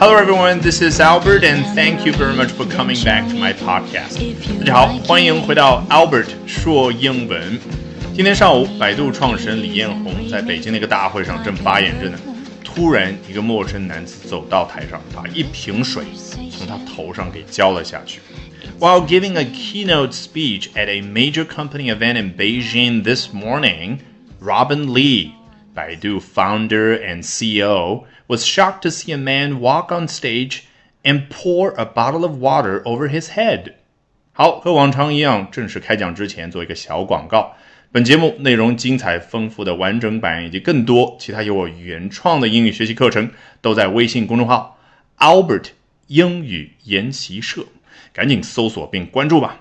Hello everyone, this is Albert and thank you very much for coming back to my podcast. 大家好，欢迎回到 Albert 说英文。今天上午，百度创始人李彦宏在北京的一个大会上正发言着呢，突然一个陌生男子走到台上，把一瓶水从他头上给浇了下去。While giving a keynote speech at a major company event in Beijing this morning, Robin Li, Baidu founder and CEO, was shocked to see a man walk on stage and pour a bottle of water over his head. 好，和往常一样，正式开讲之前做一个小广告。本节目内容精彩丰富的完整版以及更多其他由我原创的英语学习课程，都在微信公众号 Albert 英语研习社。赶紧搜索并关注吧。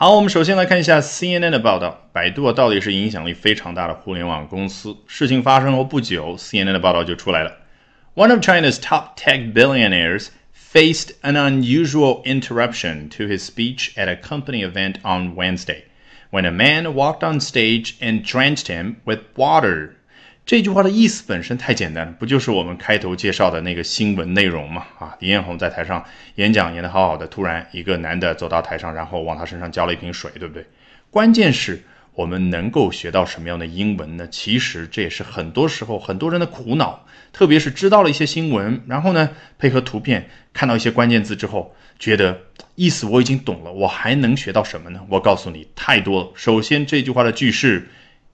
好，我们首先来看一下 CNN 的报道。百度到底是影响力非常大的互联网公司。事情发生后不久，CNN 的报道就出来了。One of China's top tech billionaires faced an unusual interruption to his speech at a company event on Wednesday when a man walked on stage and drenched him with water. 这句话的意思本身太简单了，不就是我们开头介绍的那个新闻内容吗？啊，李彦宏在台上演讲演得好好的，突然一个男的走到台上，然后往他身上浇了一瓶水，对不对？关键是我们能够学到什么样的英文呢？其实这也是很多时候很多人的苦恼，特别是知道了一些新闻，然后呢配合图片看到一些关键字之后，觉得意思我已经懂了，我还能学到什么呢？我告诉你，太多了。首先这句话的句式。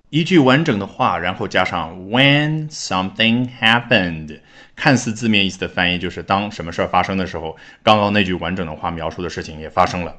一句完整的话，然后加上 when something happened，看似字面意思的翻译就是当什么事儿发生的时候，刚刚那句完整的话描述的事情也发生了。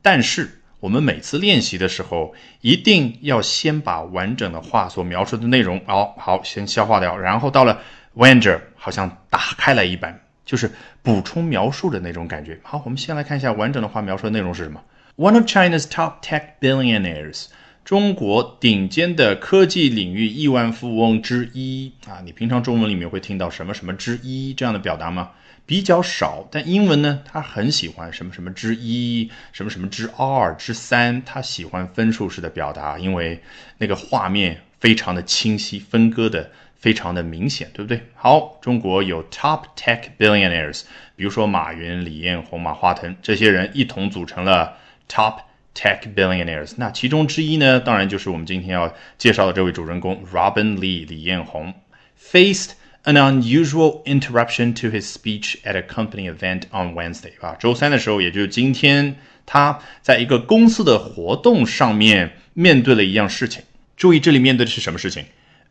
但是我们每次练习的时候，一定要先把完整的话所描述的内容，哦，好，先消化掉，然后到了 when 这好像打开来一般，就是补充描述的那种感觉。好，我们先来看一下完整的话描述的内容是什么。One of China's top tech billionaires. 中国顶尖的科技领域亿万富翁之一啊，你平常中文里面会听到什么什么之一这样的表达吗？比较少，但英文呢，他很喜欢什么什么之一，什么什么之二、之三，他喜欢分数式的表达，因为那个画面非常的清晰，分割的非常的明显，对不对？好，中国有 top tech billionaires，比如说马云、李彦宏、马化腾这些人一同组成了 top。Tech billionaires，那其中之一呢，当然就是我们今天要介绍的这位主人公 Robin Lee 李彦宏，faced an unusual interruption to his speech at a company event on Wednesday 啊，周三的时候，也就是今天，他在一个公司的活动上面面对了一样事情。注意，这里面对的是什么事情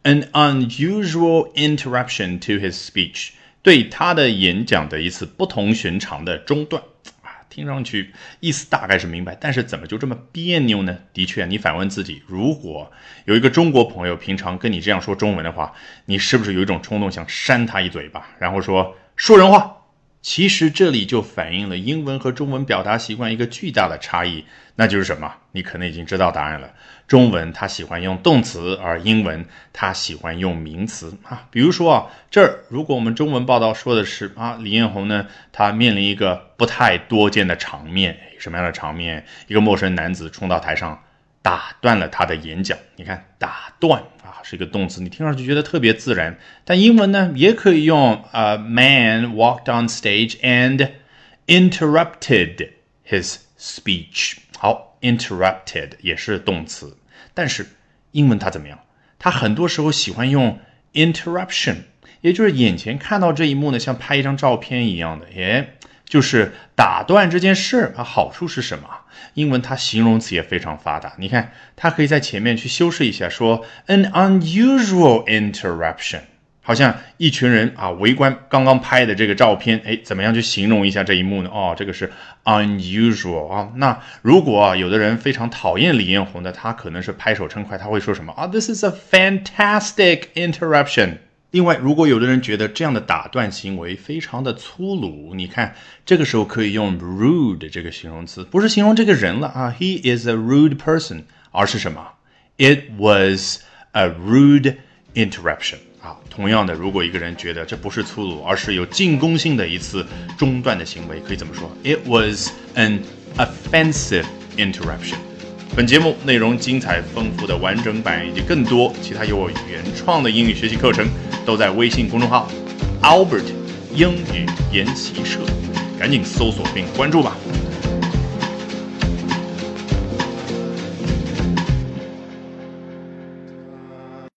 ？An unusual interruption to his speech，对他的演讲的一次不同寻常的中断。听上去意思大概是明白，但是怎么就这么别扭呢？的确，你反问自己，如果有一个中国朋友平常跟你这样说中文的话，你是不是有一种冲动想扇他一嘴巴，然后说说人话？其实这里就反映了英文和中文表达习惯一个巨大的差异，那就是什么？你可能已经知道答案了。中文它喜欢用动词，而英文它喜欢用名词啊。比如说啊，这儿如果我们中文报道说的是啊，李彦宏呢，他面临一个不太多见的场面，什么样的场面？一个陌生男子冲到台上。打断了他的演讲。你看，打断啊是一个动词，你听上去觉得特别自然。但英文呢，也可以用呃，man walked on stage and interrupted his speech。好，interrupted 也是动词，但是英文它怎么样？它很多时候喜欢用 interruption，也就是眼前看到这一幕呢，像拍一张照片一样的，诶。就是打断这件事啊，好处是什么？英文它形容词也非常发达。你看，它可以在前面去修饰一下，说 an unusual interruption，好像一群人啊围观刚刚拍的这个照片，哎，怎么样去形容一下这一幕呢？哦，这个是 unusual 啊。那如果有的人非常讨厌李彦宏的，他可能是拍手称快，他会说什么啊？This is a fantastic interruption。另外，如果有的人觉得这样的打断行为非常的粗鲁，你看这个时候可以用 rude 这个形容词，不是形容这个人了啊，He is a rude person，而是什么？It was a rude interruption 啊。同样的，如果一个人觉得这不是粗鲁，而是有进攻性的一次中断的行为，可以怎么说？It was an offensive interruption。本节目内容精彩丰富的完整版以及更多其他由我原创的英语学习课程，都在微信公众号 Albert 英语研习社，赶紧搜索并关注吧。